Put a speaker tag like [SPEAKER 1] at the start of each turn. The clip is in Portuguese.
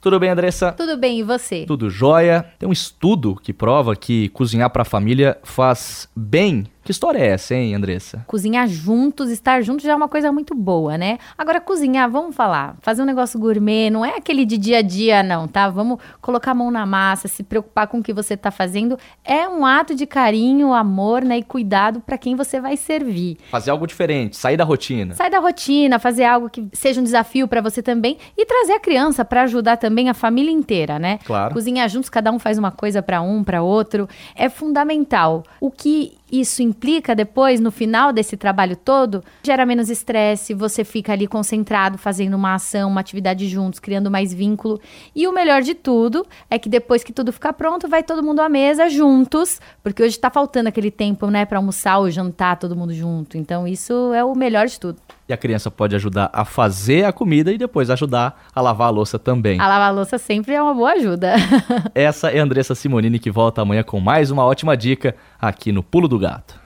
[SPEAKER 1] Tudo bem, Andressa?
[SPEAKER 2] Tudo bem, e você?
[SPEAKER 1] Tudo jóia. Tem um estudo que prova que cozinhar para a família faz bem que história é essa, hein, Andressa?
[SPEAKER 2] Cozinhar juntos, estar juntos já é uma coisa muito boa, né? Agora, cozinhar, vamos falar, fazer um negócio gourmet, não é aquele de dia a dia, não, tá? Vamos colocar a mão na massa, se preocupar com o que você tá fazendo. É um ato de carinho, amor, né? E cuidado para quem você vai servir.
[SPEAKER 1] Fazer algo diferente, sair da rotina.
[SPEAKER 2] Sair da rotina, fazer algo que seja um desafio para você também e trazer a criança para ajudar também a família inteira, né?
[SPEAKER 1] Claro.
[SPEAKER 2] Cozinhar juntos, cada um faz uma coisa para um, para outro, é fundamental. O que isso implica depois, no final desse trabalho todo, gera menos estresse, você fica ali concentrado fazendo uma ação, uma atividade juntos, criando mais vínculo. E o melhor de tudo é que depois que tudo ficar pronto, vai todo mundo à mesa juntos, porque hoje tá faltando aquele tempo, né, para almoçar ou jantar todo mundo junto. Então isso é o melhor de tudo.
[SPEAKER 1] E a criança pode ajudar a fazer a comida e depois ajudar a lavar a louça também.
[SPEAKER 2] A lavar a louça sempre é uma boa ajuda.
[SPEAKER 1] Essa é a Andressa Simonini que volta amanhã com mais uma ótima dica aqui no Pulo do Gato.